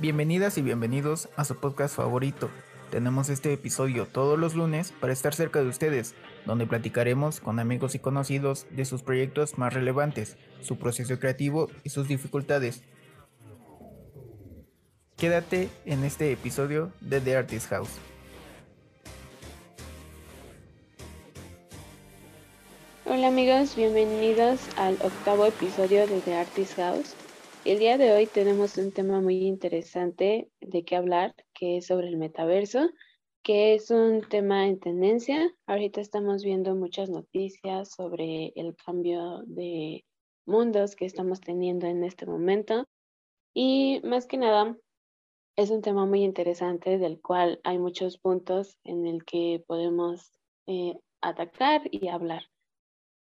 Bienvenidas y bienvenidos a su podcast favorito. Tenemos este episodio todos los lunes para estar cerca de ustedes, donde platicaremos con amigos y conocidos de sus proyectos más relevantes, su proceso creativo y sus dificultades. Quédate en este episodio de The Artist House. Hola amigos, bienvenidos al octavo episodio de The Artist House. El día de hoy tenemos un tema muy interesante de qué hablar, que es sobre el metaverso, que es un tema en tendencia. Ahorita estamos viendo muchas noticias sobre el cambio de mundos que estamos teniendo en este momento. Y más que nada, es un tema muy interesante del cual hay muchos puntos en el que podemos eh, atacar y hablar.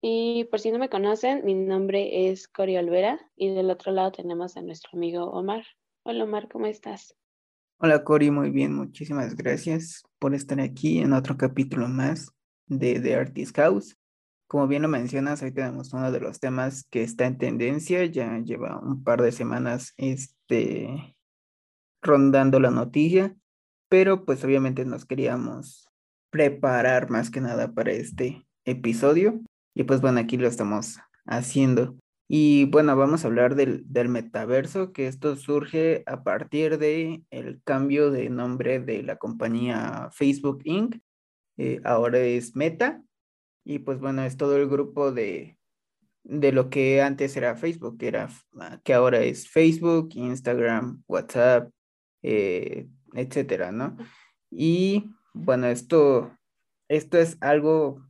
Y por si no me conocen, mi nombre es Cori Olvera y del otro lado tenemos a nuestro amigo Omar. Hola Omar, ¿cómo estás? Hola Cori, muy bien, muchísimas gracias por estar aquí en otro capítulo más de The Artist House. Como bien lo mencionas, hoy tenemos uno de los temas que está en tendencia, ya lleva un par de semanas este, rondando la noticia, pero pues obviamente nos queríamos preparar más que nada para este episodio. Y pues bueno, aquí lo estamos haciendo. Y bueno, vamos a hablar del, del, metaverso, que esto surge a partir de el cambio de nombre de la compañía Facebook Inc. Eh, ahora es Meta. Y pues bueno, es todo el grupo de, de lo que antes era Facebook, que, era, que ahora es Facebook, Instagram, WhatsApp, eh, etcétera, ¿no? Y bueno, esto, esto es algo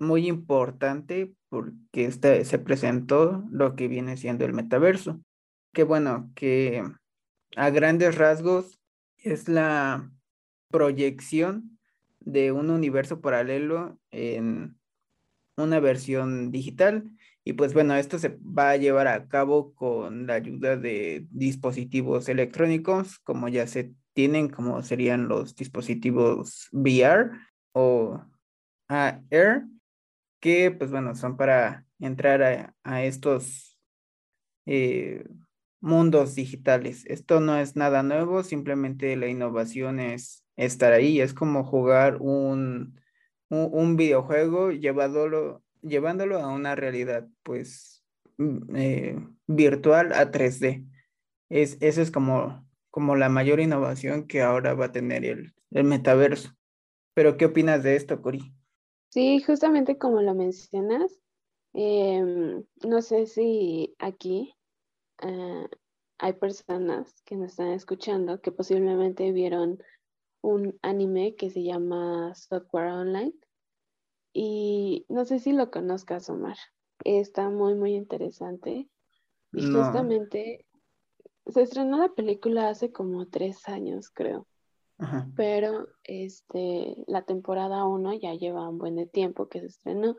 muy importante porque este, se presentó lo que viene siendo el metaverso. Que bueno, que a grandes rasgos es la proyección de un universo paralelo en una versión digital. Y pues bueno, esto se va a llevar a cabo con la ayuda de dispositivos electrónicos, como ya se tienen, como serían los dispositivos VR o AR, que pues bueno, son para entrar a, estos eh, mundos digitales. Esto no es nada nuevo, simplemente la innovación es estar ahí, es como jugar un, un, videojuego llevándolo, llevándolo a una realidad pues mm, eh, virtual a 3D. Es, eso es como, como la mayor innovación que ahora va a tener el, el metaverso. Pero, ¿qué opinas de esto, Cori? Sí, justamente como lo mencionas, em, no sé si aquí ah, hay personas que nos están escuchando que posiblemente vieron un anime que se llama Software Online y no sé si lo conozcas, Omar. Está muy, muy interesante. Y justamente se estrenó la película hace como tres años, creo. Pero este, la temporada 1 ya lleva un buen de tiempo que se estrenó.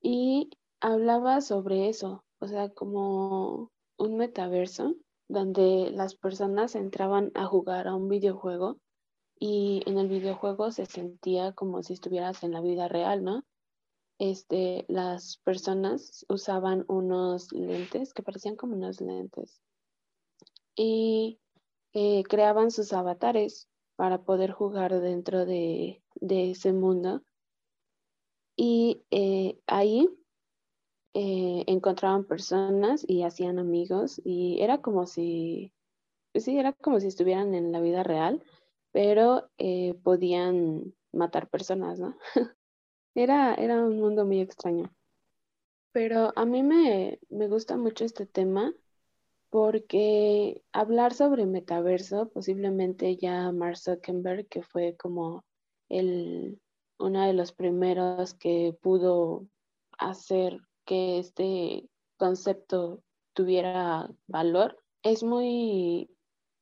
Y hablaba sobre eso, o sea, como un metaverso donde las personas entraban a jugar a un videojuego y en el videojuego se sentía como si estuvieras en la vida real, ¿no? Este, las personas usaban unos lentes que parecían como unos lentes y eh, creaban sus avatares para poder jugar dentro de, ese mundo. Y eh, ahí eh, encontraban personas y hacían amigos y era como si, sí, era como si estuvieran en la vida real, pero eh, podían matar personas, ¿no? era, era un mundo muy extraño. Pero a mí me, me gusta mucho este tema porque hablar sobre metaverso, posiblemente ya Mark Zuckerberg, que fue como el, uno de los primeros que pudo hacer que este concepto tuviera valor, es muy,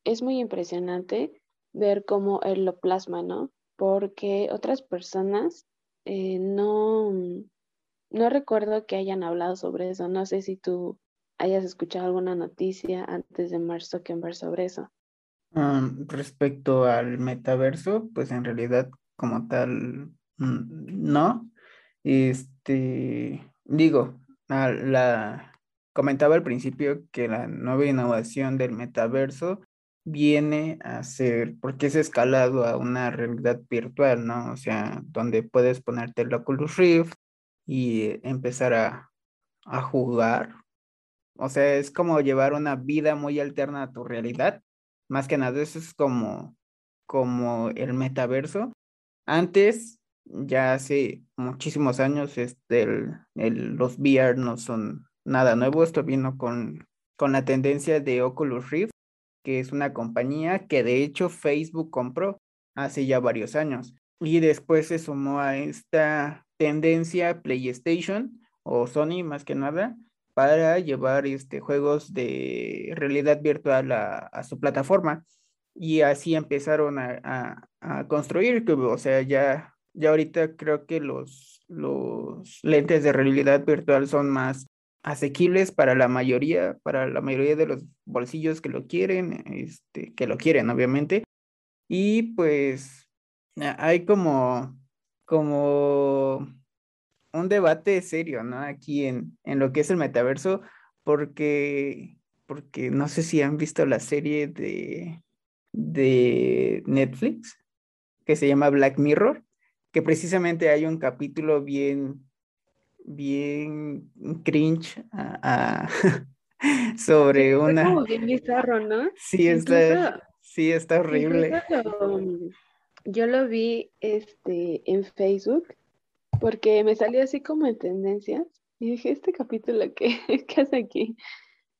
es muy impresionante ver cómo él lo plasma, ¿no? Porque otras personas eh, no, no recuerdo que hayan hablado sobre eso. No sé si tú hayas escuchado alguna noticia antes de Mark Zuckerberg sobre eso. respecto al metaverso, pues en realidad como tal, no. Este, digo, la comentaba al principio que la nueva innovación del metaverso viene a ser, porque es escalado a una realidad virtual, ¿no? O sea, donde puedes ponerte el Oculus Rift y empezar a, a jugar. O sea, es como llevar una vida muy alterna a tu realidad. Más que nada, eso es como, como el metaverso. Antes, ya hace muchísimos años, este, el, los VR no son nada nuevo. Esto vino con, con la tendencia de Oculus Rift que es una compañía que de hecho Facebook compró hace ya varios años. Y después se sumó a esta tendencia PlayStation o Sony más que nada para llevar este, juegos de realidad virtual a, su plataforma. Y así empezaron a, construir, o sea, ya, ya ahorita creo que los, los lentes de realidad virtual son más asequibles para la mayoría, para la mayoría de los bolsillos que lo quieren, este, que lo quieren, obviamente. Y pues hay como, como un debate serio, ¿no? Aquí en, en lo que es el metaverso, porque, porque no sé si han visto la serie de, de Netflix que se llama Black Mirror, que precisamente hay un capítulo bien, bien cringe sobre una... Como bien bizarro, ¿no? Sí, está, sí, está horrible. yo lo vi este, en Facebook porque me salió así como en tendencias y dije, este capítulo, ¿qué, ¿Qué hace aquí?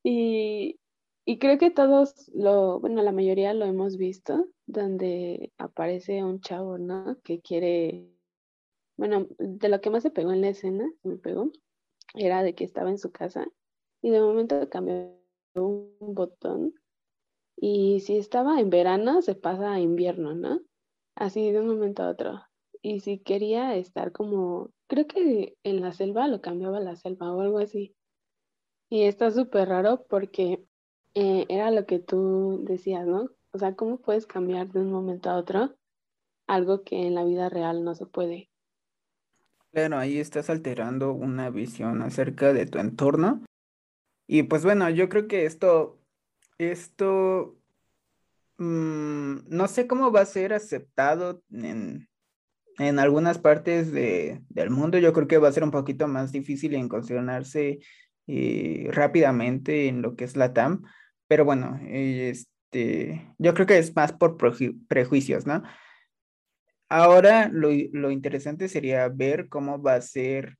Y, y creo que todos lo, bueno, la mayoría lo hemos visto, donde aparece un chavo, ¿no? Que quiere bueno, de lo que más se pegó en la escena, me pegó, era de que estaba en su casa y de momento cambió un botón y si estaba en verano se pasa a invierno, ¿no? Así de un momento a otro. Y si quería estar como, creo que en la selva lo cambiaba la selva o algo así. Y está súper raro porque eh, era lo que tú decías, ¿no? O sea, ¿cómo puedes cambiar de un momento a otro algo que en la vida real no se puede? Claro, ahí estás alterando una visión acerca de tu entorno. Y pues bueno, yo creo que esto, esto, mm, no sé cómo va a ser aceptado en, en algunas partes de, del mundo. Yo creo que va a ser un poquito más difícil incursionarse eh, rápidamente en lo que es la TAM. Pero bueno, este, yo creo que es más por prejuicios, ¿no? Ahora lo, interesante sería ver cómo va a ser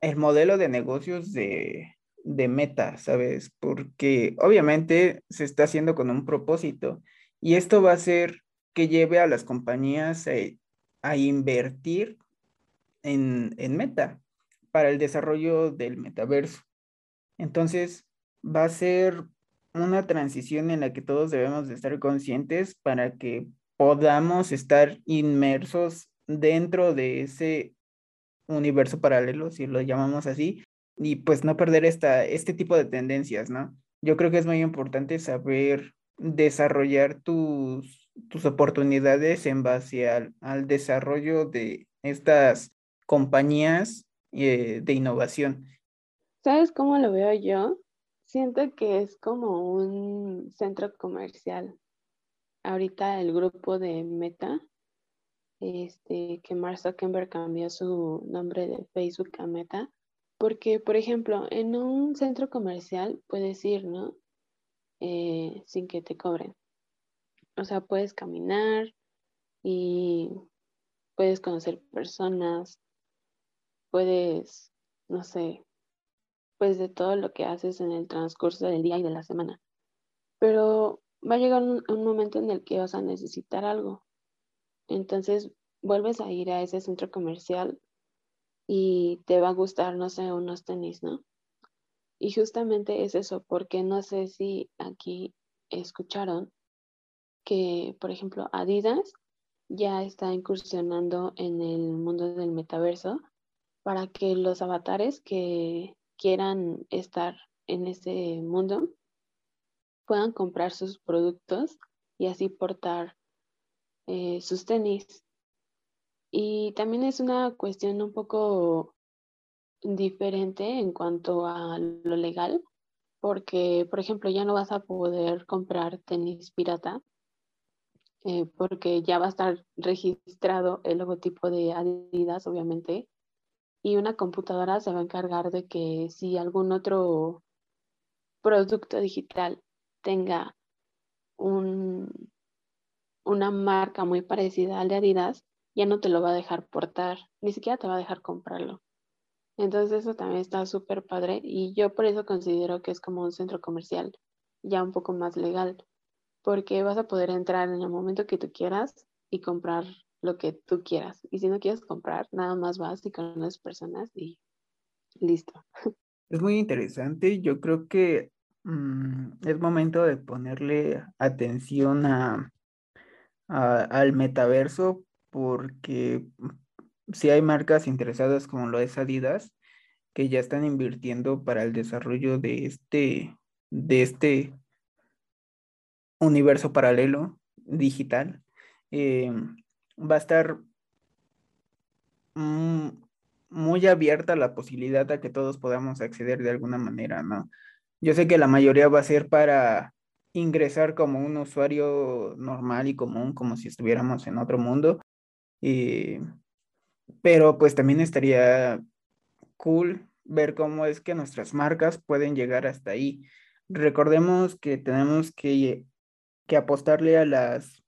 el modelo de negocios de, Meta, ¿sabes? Porque obviamente se está haciendo con un propósito y esto va a ser que lleve a las compañías a, invertir en, en, Meta para el desarrollo del metaverso. Entonces, va a ser una transición en la que todos debemos de estar conscientes para que podamos estar inmersos dentro de ese universo paralelo, si lo llamamos así, y pues no perder esta, este tipo de tendencias, ¿no? Yo creo que es muy importante saber desarrollar tus, tus oportunidades en base al, desarrollo de estas compañías eh, de innovación. ¿Sabes cómo lo veo yo? Siento que es como un centro comercial ahorita el grupo de Meta, este, que Mark Zuckerberg cambió su nombre de Facebook a Meta, porque, por ejemplo, en un centro comercial puedes ir, ¿no? Eh, sin que te cobren. O sea, puedes caminar y puedes conocer personas, puedes, no sé, pues de todo lo que haces en el transcurso del día y de la semana. Pero va a llegar un, momento en el que vas a necesitar algo. Entonces vuelves a ir a ese centro comercial y te va a gustar, no sé, unos tenis, ¿no? Y justamente es eso, porque no sé si aquí escucharon que, por ejemplo, Adidas ya está incursionando en el mundo del metaverso para que los avatares que quieran estar en ese mundo puedan comprar sus productos y así portar eh, sus tenis. Y también es una cuestión un poco diferente en cuanto a lo legal, porque, por ejemplo, ya no vas a poder comprar tenis pirata eh, porque ya va a estar registrado el logotipo de Adidas, obviamente, y una computadora se va a encargar de que si algún otro producto digital tenga un, una marca muy parecida al de Adidas, ya no te lo va a dejar portar, ni siquiera te va a dejar comprarlo. Entonces eso también está súper padre y yo por eso considero que es como un centro comercial ya un poco más legal, porque vas a poder entrar en el momento que tú quieras y comprar lo que tú quieras. Y si no quieres comprar, nada más vas y las personas y listo. Es muy interesante. Yo creo que mm, es momento de ponerle atención a, al metaverso porque si hay marcas interesadas como lo es Adidas que ya están invirtiendo para el desarrollo de este, de este universo paralelo digital, eh, va a estar muy abierta la posibilidad a que todos podamos acceder de alguna manera, ¿no? Yo sé que la mayoría va a ser para ingresar como un usuario normal y común, como si estuviéramos en otro mundo, eh, pero pues también estaría cool ver cómo es que nuestras marcas pueden llegar hasta ahí. Recordemos que tenemos que que apostarle a las,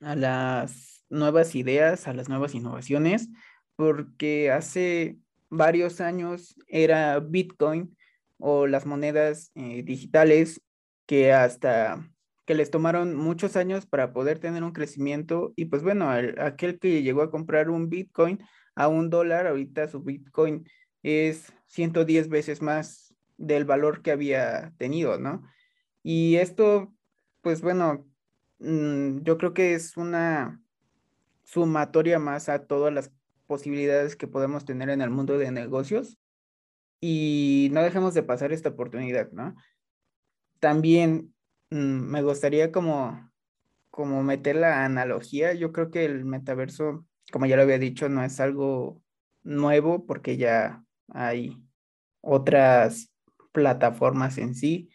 a las nuevas ideas, a las nuevas innovaciones, porque hace varios años era Bitcoin o las monedas eh, digitales que hasta que les tomaron muchos años para poder tener un crecimiento y pues bueno, aquel que llegó a comprar un Bitcoin a un dólar, ahorita su Bitcoin es 110 veces más del valor que había tenido, ¿no? Y esto pues bueno, mm, yo creo que es una sumatoria más a todas las posibilidades que podemos tener en el mundo de negocios y no dejemos de pasar esta oportunidad, ¿no? También mm, me gustaría como, como meter la analogía, yo creo que el metaverso, como ya lo había dicho, no es algo nuevo porque ya hay otras plataformas en sí,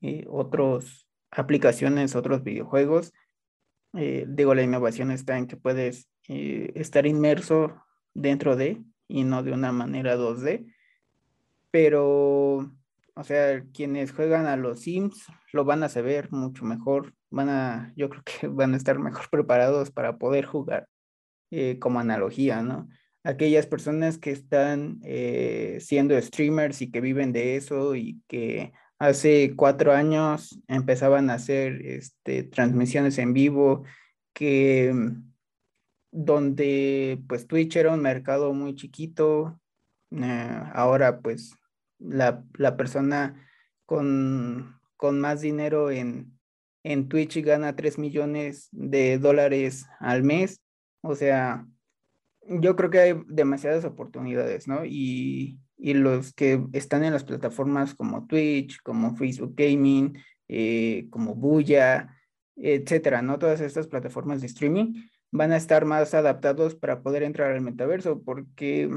eh, otros aplicaciones, otros videojuegos. Eh, digo, la innovación está en que puedes eh, estar inmerso dentro de y no de una manera 2D. Pero, o sea, quienes juegan a los Sims lo van a saber mucho mejor. Van a, yo creo que van a estar mejor preparados para poder jugar eh, como analogía, ¿no? Aquellas personas que están siendo streamers y que viven de eso y que Hace cuatro años empezaban a hacer este, transmisiones en vivo que donde pues Twitch era un mercado muy chiquito. Eh, ahora pues la, persona con, con, más dinero en, en Twitch gana 3 millones de dólares al mes. O sea, yo creo que hay demasiadas oportunidades, ¿no? Y, y los que están en las plataformas como Twitch, como Facebook Gaming, eh, como Buya, etcétera, ¿no? Todas estas plataformas de streaming van a estar más adaptados para poder entrar al metaverso, porque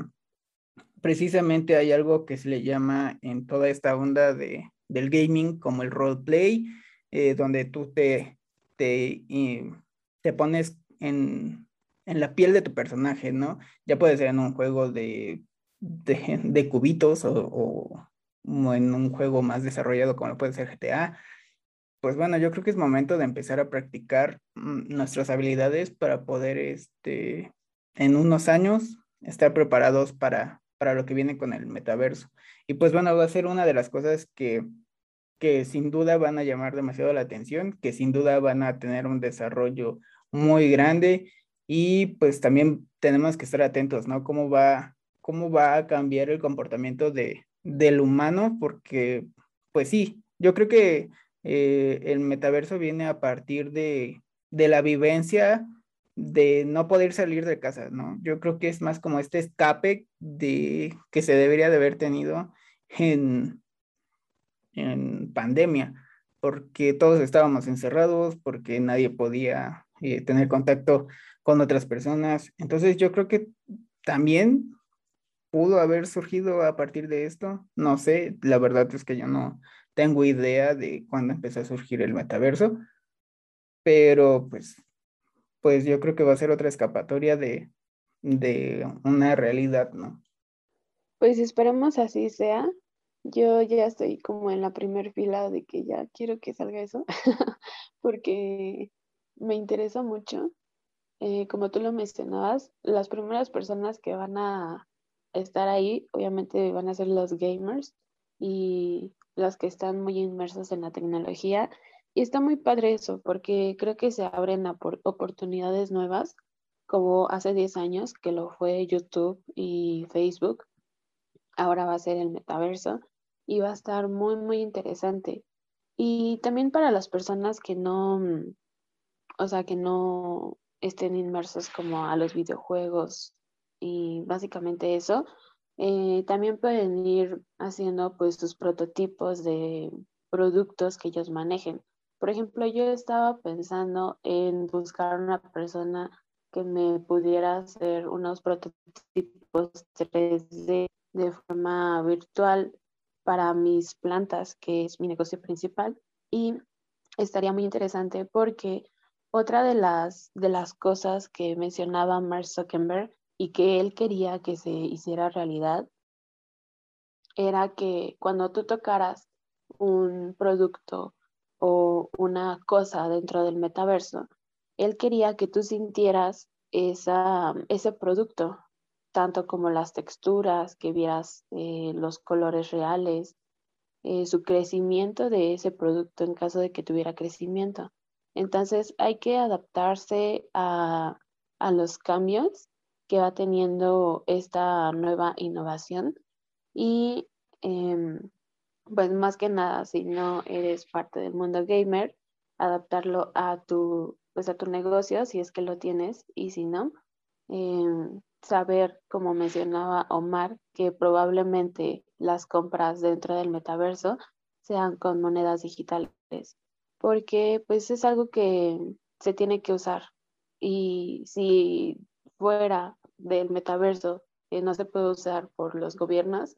precisamente hay algo que se le llama en toda esta onda de, del gaming como el roleplay, eh, donde tú te, te, te pones en, en la piel de tu personaje, ¿no? Ya puede ser en un juego de de, cubitos o, en un juego más desarrollado como puede ser GTA, pues bueno, yo creo que es momento de empezar a practicar mm, nuestras habilidades para poder, este, en unos años, estar preparados para, para lo que viene con el metaverso. Y pues bueno, va a ser una de las cosas que, que sin duda van a llamar demasiado la atención, que sin duda van a tener un desarrollo muy grande y pues también tenemos que estar atentos, ¿no? Cómo va cómo va a cambiar el comportamiento de, del humano, porque, pues sí, yo creo que eh, el metaverso viene a partir de, de, la vivencia de no poder salir de casa, ¿no? Yo creo que es más como este escape de, que se debería de haber tenido en, en pandemia, porque todos estábamos encerrados, porque nadie podía eh, tener contacto con otras personas. Entonces yo creo que también pudo haber surgido a partir de esto. No sé, la verdad es que yo no tengo idea de cuándo empezó a surgir el metaverso, pero pues, pues yo creo que va a ser otra escapatoria de, de una realidad, ¿no? Pues esperemos así sea. Yo ya estoy como en la primer fila de que ya quiero que salga eso, porque me interesa mucho. Eh, como tú lo mencionabas, las primeras personas que van a estar ahí, obviamente van a ser los gamers y los que están muy inmersos en la tecnología. Y está muy padre eso, porque creo que se abren oportunidades nuevas, como hace 10 años que lo fue YouTube y Facebook. Ahora va a ser el metaverso y va a estar muy, muy interesante. Y también para las personas que no, o sea, que no estén inmersos como a los videojuegos y básicamente eso. Eh, también pueden ir haciendo pues sus prototipos de productos que ellos manejen. Por ejemplo, yo estaba pensando en buscar una persona que me pudiera hacer unos prototipos 3D de forma virtual para mis plantas, que es mi negocio principal. Y estaría muy interesante porque otra de las, de las cosas que mencionaba Mark Zuckerberg y que él quería que se hiciera realidad era que cuando tú tocaras un producto o una cosa dentro del metaverso, él quería que tú sintieras esa, ese producto, tanto como las texturas, que vieras eh, los colores reales, eh, su crecimiento de ese producto en caso de que tuviera crecimiento. Entonces hay que adaptarse a, a los cambios que va teniendo esta nueva innovación. Y em, pues más que nada si no eres parte del mundo gamer adaptarlo a tu pues a tu negocio si es que lo tienes y si no em, saber como mencionaba Omar que probablemente las compras dentro del metaverso sean con monedas digitales porque pues es algo que se tiene que usar. Y si fuera del metaverso que no se puede usar por los gobiernos,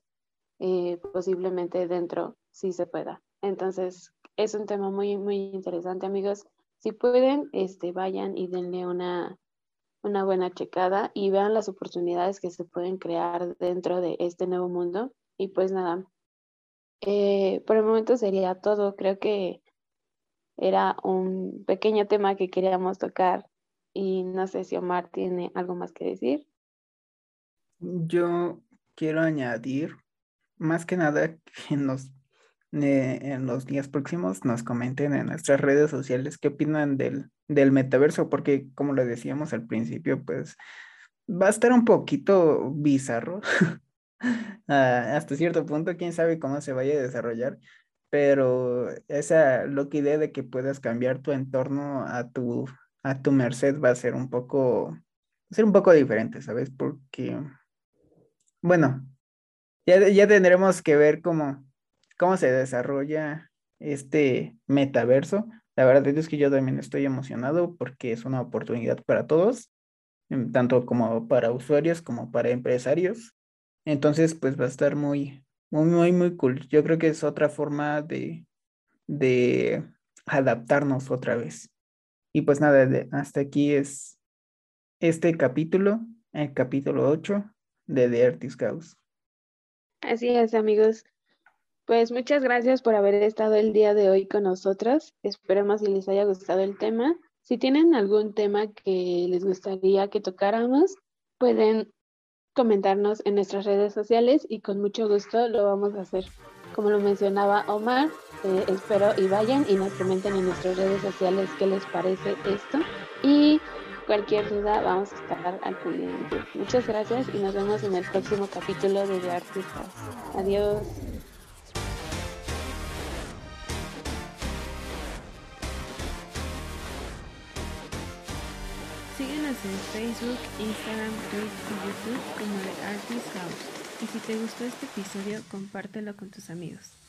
eh, posiblemente dentro sí se pueda. Entonces, es un tema muy, muy interesante, amigos. Si pueden, este, vayan y denle una, una buena checada y vean las oportunidades que se pueden crear dentro de este nuevo mundo. Y pues nada, eh, por el momento sería todo. Creo que era un pequeño tema que queríamos tocar y no sé si Omar tiene algo más que decir. Yo quiero añadir, más que nada, que en los, eh, en los días próximos nos comenten en nuestras redes sociales qué opinan del, del metaverso, porque como lo decíamos al principio, pues va a estar un poquito bizarro. Ah, hasta cierto punto, quién sabe cómo se vaya a desarrollar, pero esa loca idea de que puedas cambiar tu entorno a tu, a tu merced va a ser un poco, va a ser un poco diferente, ¿sabes? Porque bueno, ya, ya tendremos que ver cómo, cómo se desarrolla este metaverso. La verdad es que yo también estoy emocionado porque es una oportunidad para todos, em, tanto como para usuarios como para empresarios. Entonces, pues va a estar muy, muy, muy, muy cool. Yo creo que es otra forma de, de adaptarnos otra vez. Y pues nada, hasta aquí es este capítulo, el capítulo 8 de The Artist House. Así es, amigos. Pues muchas gracias por haber estado el día de hoy con nosotros. Esperemos que les haya gustado el tema. Si tienen algún tema que les gustaría que tocáramos, pueden comentarnos en nuestras redes sociales y con mucho gusto lo vamos a hacer. Como lo mencionaba Omar, eh, espero y vayan y nos comenten en nuestras redes sociales qué les parece esto. Y Cualquier duda, vamos a estar al pendiente. Muchas gracias y nos vemos en el próximo capítulo de The Artistas. Adiós. Síguenos en Facebook, Instagram, Twitter y YouTube como The Artist House. Y si te gustó este episodio, compártelo con tus amigos.